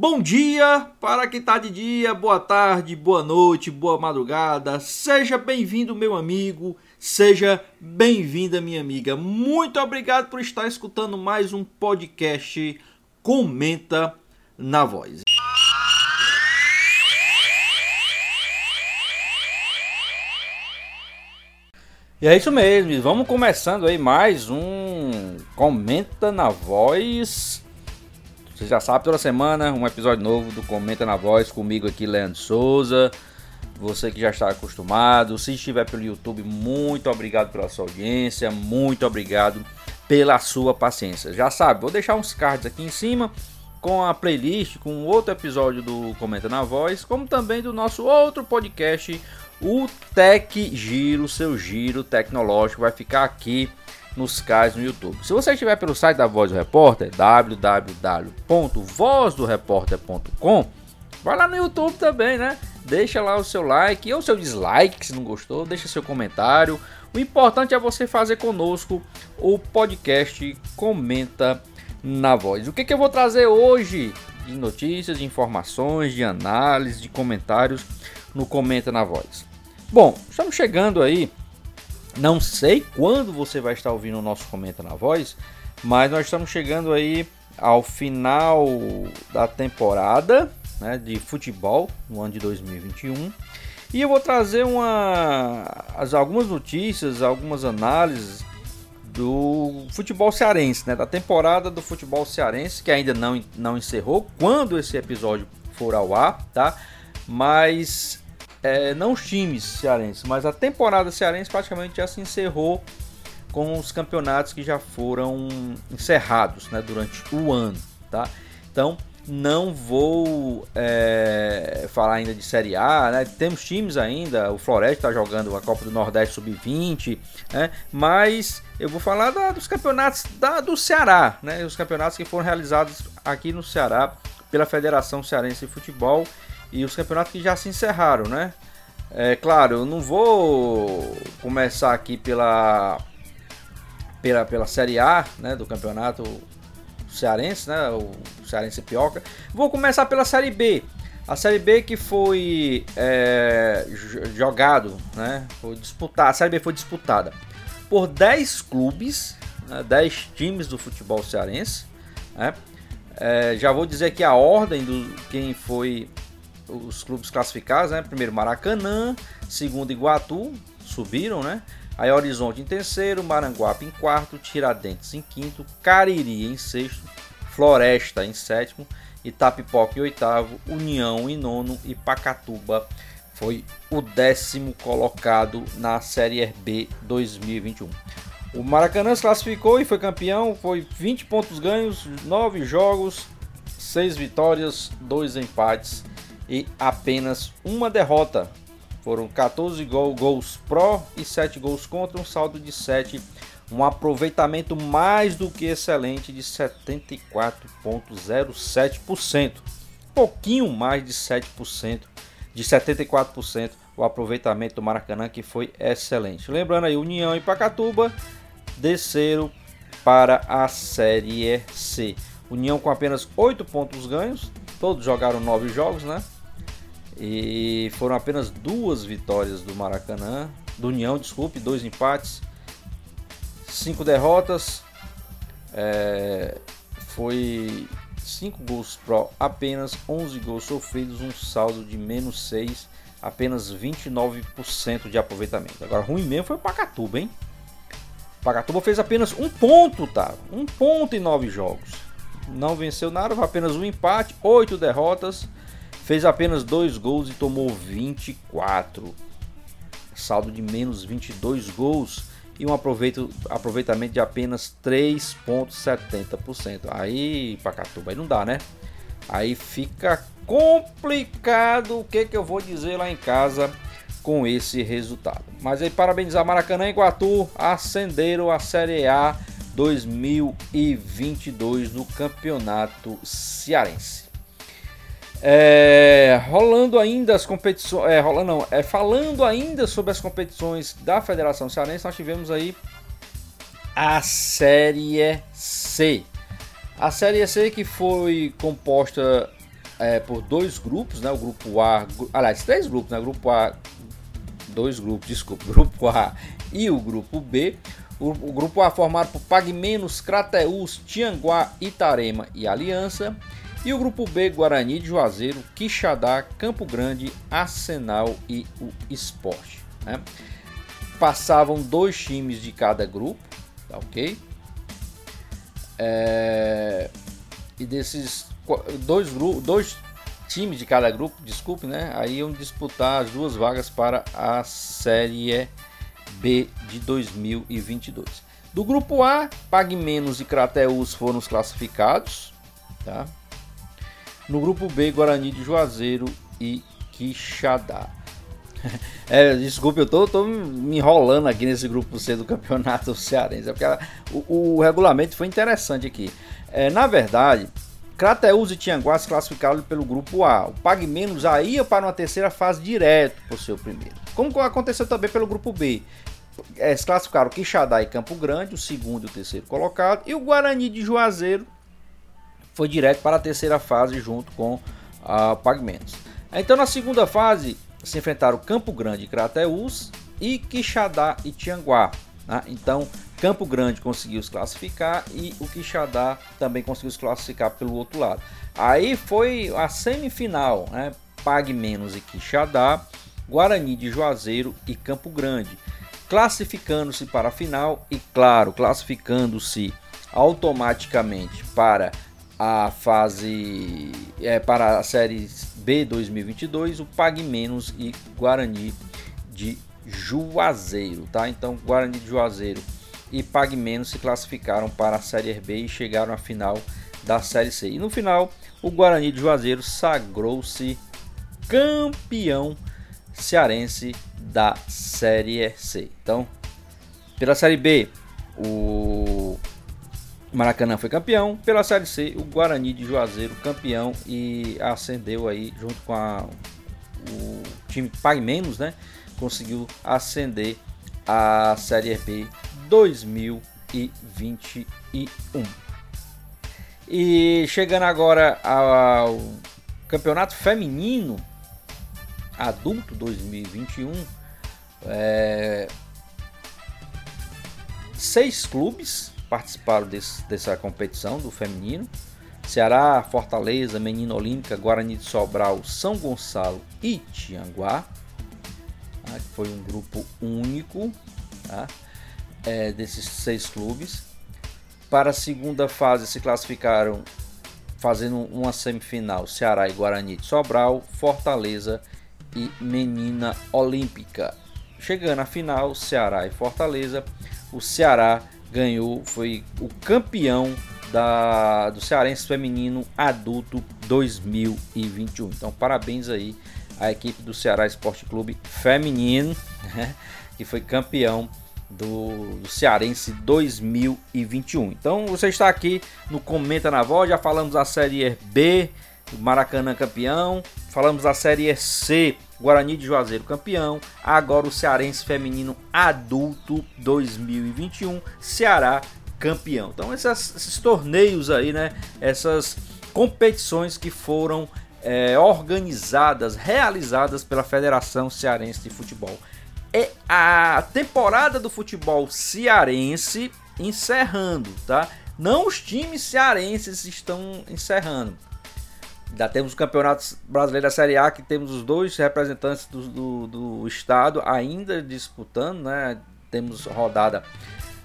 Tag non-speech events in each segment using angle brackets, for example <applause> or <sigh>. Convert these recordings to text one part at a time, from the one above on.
Bom dia para quem está de dia, boa tarde, boa noite, boa madrugada. Seja bem-vindo, meu amigo, seja bem-vinda, minha amiga. Muito obrigado por estar escutando mais um podcast Comenta na Voz. E é isso mesmo, vamos começando aí mais um Comenta na Voz você já sabe, toda semana um episódio novo do Comenta na Voz comigo aqui, Leandro Souza. Você que já está acostumado, se estiver pelo YouTube, muito obrigado pela sua audiência, muito obrigado pela sua paciência. Já sabe, vou deixar uns cards aqui em cima com a playlist, com outro episódio do Comenta na Voz, como também do nosso outro podcast, o Tech Giro, seu giro tecnológico, vai ficar aqui nos canais no YouTube. Se você estiver pelo site da Voz do Repórter, www.vozdoreporter.com, vai lá no YouTube também, né? Deixa lá o seu like ou seu dislike se não gostou, deixa seu comentário. O importante é você fazer conosco o podcast Comenta na Voz. O que, que eu vou trazer hoje de notícias, de informações, de análise, de comentários no Comenta na Voz? Bom, estamos chegando aí não sei quando você vai estar ouvindo o nosso Comenta na Voz, mas nós estamos chegando aí ao final da temporada né, de futebol no ano de 2021. E eu vou trazer uma, as, algumas notícias, algumas análises do futebol cearense, né, da temporada do futebol cearense, que ainda não, não encerrou quando esse episódio for ao ar, tá? Mas é, não os times cearenses, mas a temporada cearense praticamente já se encerrou com os campeonatos que já foram encerrados né, durante o ano. Tá? Então não vou é, falar ainda de Série A, né? temos times ainda, o Floresta está jogando a Copa do Nordeste Sub-20, né? mas eu vou falar da, dos campeonatos da, do Ceará, né? os campeonatos que foram realizados aqui no Ceará pela Federação Cearense de Futebol e os campeonatos que já se encerraram, né? É claro, eu não vou começar aqui pela pela, pela Série A, né, do campeonato cearense, né, o cearense pioca. Vou começar pela Série B. A Série B que foi é, jogado, né, foi disputada, a Série B foi disputada por 10 clubes, né, 10 times do futebol cearense, né? É, já vou dizer que a ordem do quem foi os clubes classificados, né? Primeiro Maracanã, segundo Iguatu, subiram, né? Aí Horizonte em terceiro, Maranguape em quarto, Tiradentes em quinto, Cariri em sexto, Floresta em sétimo, Itapipoca em oitavo, União em nono e Pacatuba foi o décimo colocado na Série B 2021. O Maracanã se classificou e foi campeão, foi 20 pontos ganhos, 9 jogos, 6 vitórias, 2 empates e apenas uma derrota. Foram 14 gol, gols pró e 7 gols contra, um saldo de 7, um aproveitamento mais do que excelente de 74,07%. Pouquinho mais de 7%, de 74% o aproveitamento do Maracanã que foi excelente. Lembrando aí, União e Pacatuba desceram para a Série C. União com apenas 8 pontos ganhos, todos jogaram 9 jogos, né? E foram apenas duas vitórias do Maracanã, do União, desculpe, dois empates, cinco derrotas. É, foi 5 gols pro, apenas 11 gols sofridos, um saldo de menos 6, apenas 29% de aproveitamento. Agora, ruim mesmo foi o Pacatuba, hein? O Pacatuba fez apenas um ponto, tá? Um ponto em nove jogos. Não venceu nada, apenas um empate, oito derrotas Fez apenas dois gols e tomou 24. Saldo de menos 22 gols e um aproveitamento de apenas 3,70%. Aí, Pacatuba, aí não dá, né? Aí fica complicado o que, que eu vou dizer lá em casa com esse resultado. Mas aí parabenizar Maracanã e Iguatu, acenderam a Série A 2022 no Campeonato Cearense. É, rolando ainda as competições, é, rolando não, é, falando ainda sobre as competições da Federação Cearense, nós tivemos aí a Série C. A Série C que foi composta é, por dois grupos, né? O grupo A, aliás, três grupos, né? O grupo A, dois grupos, desculpa, <laughs> grupo A e o grupo B. O, o grupo A formado por Pagmenos, Crateus, Tianguá, Itarema e Aliança. E o grupo B, Guarani de Juazeiro, Quixadá, Campo Grande, Arsenal e o Esporte. Né? Passavam dois times de cada grupo, tá ok? É... E desses dois, grupos, dois times de cada grupo, desculpe, né? Aí iam disputar as duas vagas para a Série B de 2022. Do grupo A, Pagmenos e Crateus foram os classificados, tá? No grupo B, Guarani de Juazeiro e Quixadá. <laughs> É, desculpe, eu tô, tô, me enrolando aqui nesse grupo C do campeonato <laughs> cearense, é porque o, o, regulamento foi interessante aqui. É, na verdade, Crateus e Tianguá se classificaram pelo grupo A. O Pague Menos aí ia para uma terceira fase direto para o seu primeiro. Como aconteceu também pelo grupo B. É, se classificaram Quixadá e Campo Grande, o segundo e o terceiro colocado. E o Guarani de Juazeiro foi direto para a terceira fase junto com a Pague Menos. Então na segunda fase se enfrentaram Campo Grande e Crateus e Quixadá e Tianguá. Né? Então Campo Grande conseguiu se classificar e o Quixadá também conseguiu se classificar pelo outro lado. Aí foi a semifinal, né? Pague Menos e Quixadá, Guarani de Juazeiro e Campo Grande, classificando-se para a final e, claro, classificando-se automaticamente para a fase é, para a série B 2022, o Pague Menos e Guarani de Juazeiro, tá? Então, Guarani de Juazeiro e Pague Menos se classificaram para a Série B e chegaram à final da Série C. E no final, o Guarani de Juazeiro sagrou-se campeão cearense da Série C. Então, pela Série B, o Maracanã foi campeão. Pela Série C, o Guarani de Juazeiro campeão e ascendeu aí junto com a, o time Pague Menos, né? Conseguiu ascender a Série B 2021. E chegando agora ao Campeonato Feminino Adulto 2021, é, seis clubes participaram desse, dessa competição do feminino. Ceará, Fortaleza, Menina Olímpica, Guarani de Sobral, São Gonçalo e Tianguá. Tá? Foi um grupo único. Tá? é, desses seis clubes. Para a segunda fase se classificaram fazendo uma semifinal Ceará e Guarani de Sobral, Fortaleza e Menina Olímpica. Chegando à final, Ceará e Fortaleza, o Ceará ganhou, foi o campeão da, do Cearense Feminino Adulto 2021. Então, parabéns aí à equipe do Ceará Esporte Clube Feminino, né, que foi campeão do, do Cearense 2021. Então você está aqui no Comenta na Voz, já falamos da Série B, Maracanã campeão, falamos da Série C, Guarani de Juazeiro campeão, agora o Cearense Feminino Adulto 2021, Ceará campeão. Então esses, torneios aí, né, essas competições que foram é, organizadas, realizadas pela Federação Cearense de Futebol é a temporada do futebol cearense encerrando, tá? Não os times cearenses estão encerrando. Ainda temos o Campeonato Brasileiro da Série A, que temos os dois representantes do, do, do estado ainda disputando, né? Temos rodada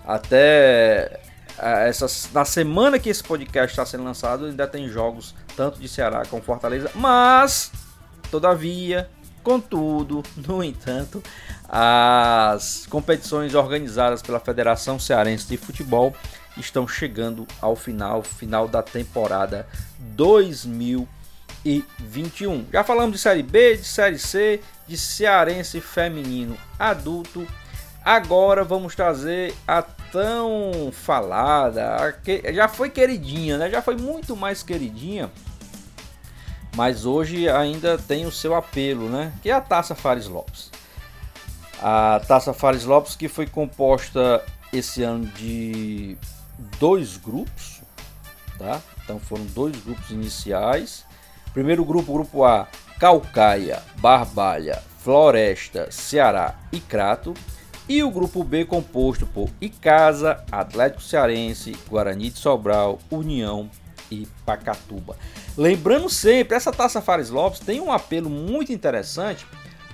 até essa, na semana que esse podcast está sendo lançado, ainda tem jogos tanto de Ceará como Fortaleza, mas, todavia, contudo, <laughs> no entanto, as competições organizadas pela Federação Cearense de Futebol estão chegando ao final, final da temporada 2022. 2021. Já falamos de Série B, de Série C, de Cearense Feminino Adulto. Agora vamos trazer a tão falada, a que, já foi queridinha, né? Já foi muito mais queridinha, mas hoje ainda tem o seu apelo, né? Que é a Taça Fares Lopes. A Taça Fares Lopes que foi composta esse ano de dois grupos, tá? Então foram dois grupos iniciais. Primeiro grupo, grupo A, Calcaia, Barbalha, Floresta, Ceará e Crato. E o grupo B composto por Icasa, Atlético Cearense, Guarani de Sobral, União e Pacatuba. Lembrando sempre, essa Taça Fares Lopes tem um apelo muito interessante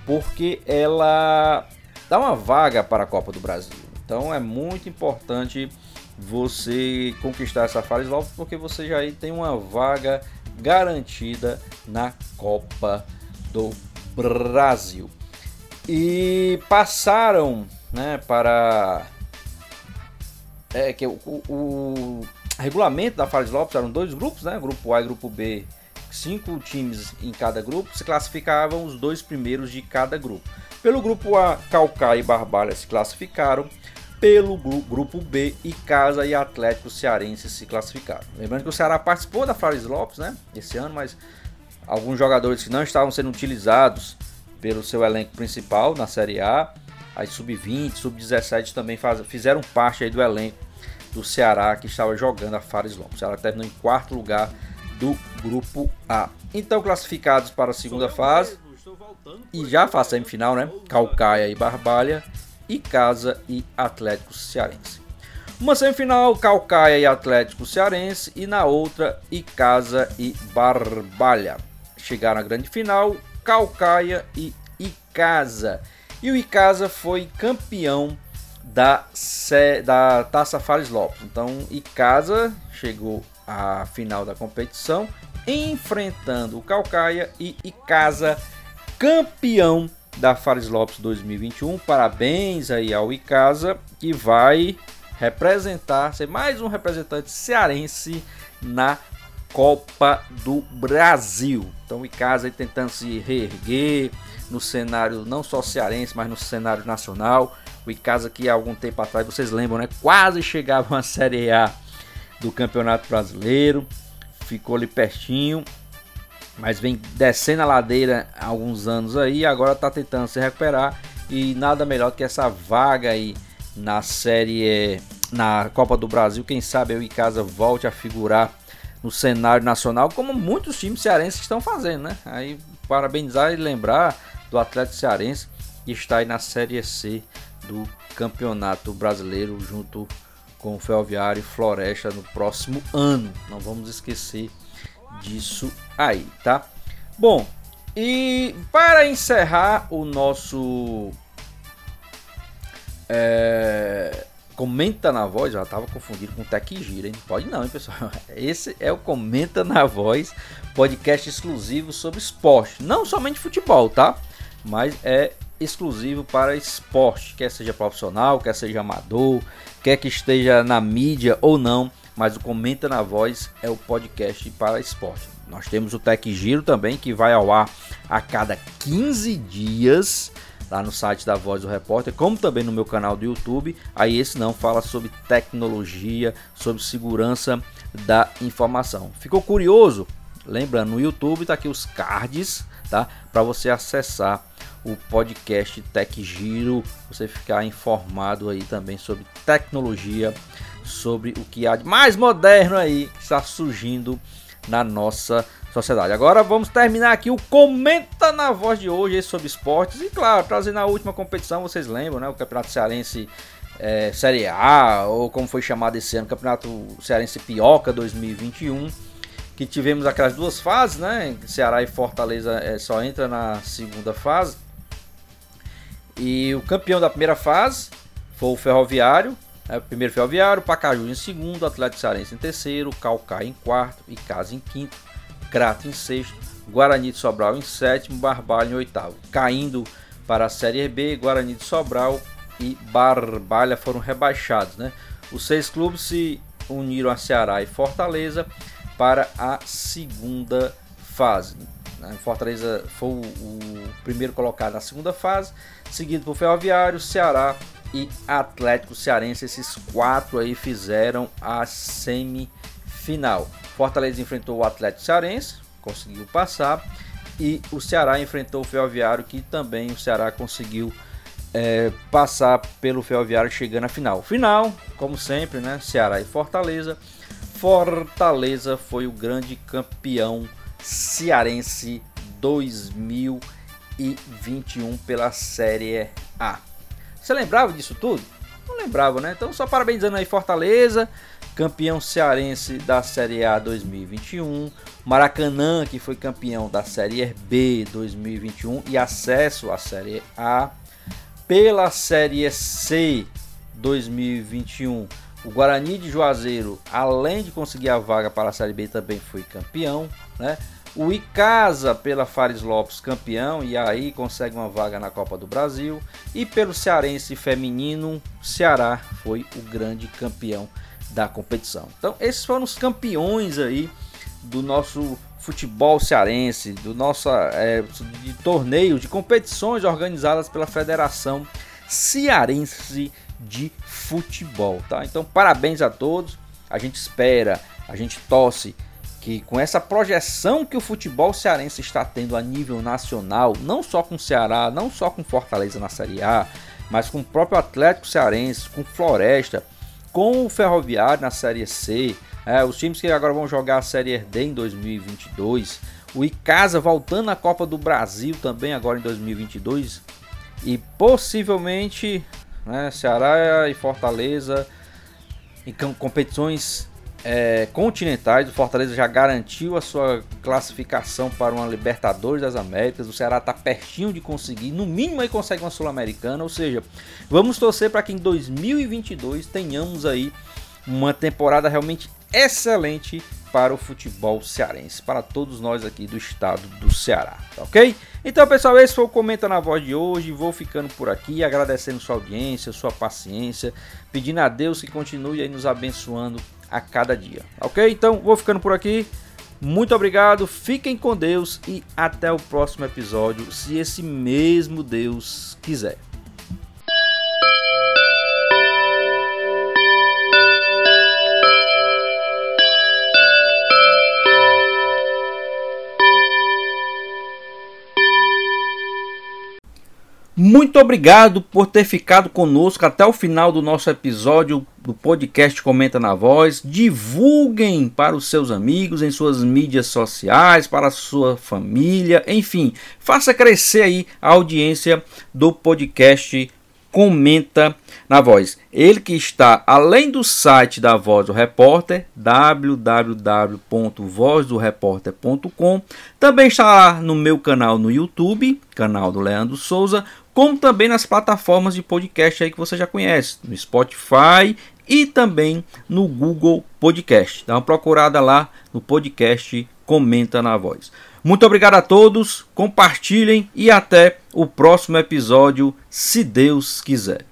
porque ela dá uma vaga para a Copa do Brasil. Então é muito importante você conquistar essa Fares Lopes porque você já tem uma vaga garantida na Copa do Brasil. E passaram né, para é que o, o, regulamento da Fares Lopes eram dois grupos, né, grupo A e grupo B, cinco times em cada grupo, se classificavam os dois primeiros de cada grupo. Pelo grupo A, Calcaia e Barbalha se classificaram. Pelo grupo B, Icasa e Atlético Cearense se classificaram. Lembrando que o Ceará participou da Fares Lopes, né, esse ano, mas alguns jogadores que não estavam sendo utilizados pelo seu elenco principal na Série A as sub-20, sub-17 também faz, fizeram parte do elenco do Ceará que estava jogando a Fares Lopes. O Ceará terminou em quarto lugar do grupo A. Então classificados para a segunda fase e já faz semifinal, né? Calcaia e Barbalha, e Casa e Atlético Cearense. Uma semifinal Calcaia e Atlético Cearense e na outra Icasa e Barbalha. Chegaram à grande final Calcaia e Icasa. E o Icasa foi campeão da, da Taça Fares Lopes. Então, Icasa chegou à final da competição, enfrentando o Calcaia e Icasa campeão da Fares Lopes 2021. Parabéns aí ao Icasa que vai representar, ser mais um representante cearense na Copa do Brasil. Então Icasa aí tentando se reerguer, no cenário não só cearense, mas no cenário nacional. O Icasa que há algum tempo atrás, vocês lembram, né? Quase chegava à Série A do Campeonato Brasileiro. Ficou ali pertinho, mas vem descendo a ladeira há alguns anos aí, agora está tentando se recuperar e nada melhor que essa vaga aí na série na Copa do Brasil, quem sabe o Icasa volte a figurar no cenário nacional, como muitos times cearenses estão fazendo, né? Aí parabenizar e lembrar do Atlético Cearense, que está aí na Série C do Campeonato Brasileiro, junto com o Ferroviário e Floresta no próximo ano. Não vamos esquecer disso aí, tá? Bom, e para encerrar o nosso é, Comenta na Voz, já estava confundido com Tech Gira, hein? Pode não, hein, pessoal? <laughs> Esse é o Comenta na Voz, podcast exclusivo sobre esporte. Não somente futebol, tá? mas é exclusivo para esporte, quer seja profissional, quer seja amador, quer que esteja na mídia ou não, mas o Comenta na Voz é o podcast para esporte. Nós temos o Tech Giro também, que vai ao ar a cada 15 dias lá no site da Voz do Repórter, como também no meu canal do YouTube. Aí esse não fala sobre tecnologia, sobre segurança da informação. Ficou curioso? Lembrando, no YouTube tá aqui os cards, tá? Para você acessar o podcast Tech Giro, você ficar informado aí também sobre tecnologia, sobre o que há de mais moderno aí que está surgindo na nossa sociedade. Agora vamos terminar aqui o Comenta na Voz de hoje sobre esportes e claro, trazendo a última competição, vocês lembram, né? O Campeonato Cearense é, Série A, ou como foi chamado esse ano, Campeonato Cearense Pioca 2021 que tivemos aquelas duas fases, né? Ceará e Fortaleza é, só entra na segunda fase. E o campeão da primeira fase foi o Ferroviário, né? primeiro Ferroviário, Pacaju em segundo, Atlético Cearense em terceiro, Calcaia em quarto, Icasa em quinto, Crato em sexto, Guarani de Sobral em sétimo, Barbalha em oitavo. Caindo para a Série B, Guarani de Sobral e Barbalha foram rebaixados. Né? Os seis clubes se uniram a Ceará e Fortaleza para a segunda fase. Né? Fortaleza foi o, o primeiro colocado na segunda fase, seguido por Ferroviário, Ceará e Atlético Cearense. Esses quatro aí fizeram a semifinal. Fortaleza enfrentou o Atlético Cearense, conseguiu passar. E o Ceará enfrentou o Ferroviário, que também o Ceará conseguiu é, passar pelo Ferroviário chegando à final. Final, como sempre, né? Ceará e Fortaleza. Fortaleza foi o grande campeão cearense 2021 pela Série A. Você lembrava disso tudo? Não lembrava, né? Então, só parabenizando aí Fortaleza, campeão cearense da Série A 2021. Maracanã, que foi campeão da Série B 2021 e acesso à Série A. Pela Série C 2021, o Guarani de Juazeiro, além de conseguir a vaga para a Série B, também foi campeão. Né? O Icasa pela Fares Lopes campeão e aí consegue uma vaga na Copa do Brasil. E pelo Cearense feminino, Ceará foi o grande campeão da competição. Então esses foram os campeões aí do nosso futebol cearense, do nosso é, de torneios, de competições organizadas pela Federação Cearense de Futebol, tá? Então parabéns a todos. A gente espera, a gente torce que com essa projeção que o futebol cearense está tendo a nível nacional, não só com o Ceará, não só com Fortaleza na Série A, mas com o próprio Atlético Cearense, com Floresta, com o Ferroviário na Série C, é, os times que agora vão jogar a Série D em 2022, o Icasa voltando à Copa do Brasil também agora em 2022 e possivelmente né, Ceará e Fortaleza em competições é, continentais. O Fortaleza já garantiu a sua classificação para uma Libertadores das Américas. O Ceará está pertinho de conseguir, no mínimo aí consegue uma Sul-Americana. Ou seja, vamos torcer para que em 2022 tenhamos aí uma temporada realmente excelente para o futebol cearense, para todos nós aqui do estado do Ceará, tá ok? Então, pessoal, esse foi o Comenta na Voz de hoje. Vou ficando por aqui, agradecendo sua audiência, sua paciência, pedindo a Deus que continue aí nos abençoando a cada dia. Ok? Então vou ficando por aqui. Muito obrigado, fiquem com Deus e até o próximo episódio, se esse mesmo Deus quiser. Muito obrigado por ter ficado conosco até o final do nosso episódio do podcast Comenta na Voz. Divulguem para os seus amigos em suas mídias sociais, para a sua família, enfim, faça crescer aí a audiência do podcast Comenta na Voz. Ele que está além do site da Voz do Repórter, www.vozdoreporter.com, também está no meu canal no YouTube, canal do Leandro Souza, como também nas plataformas de podcast aí que você já conhece, no Spotify e também no Google Podcast. Dá uma procurada lá no podcast Comenta na Voz. Muito obrigado a todos, compartilhem e até o próximo episódio, se Deus quiser.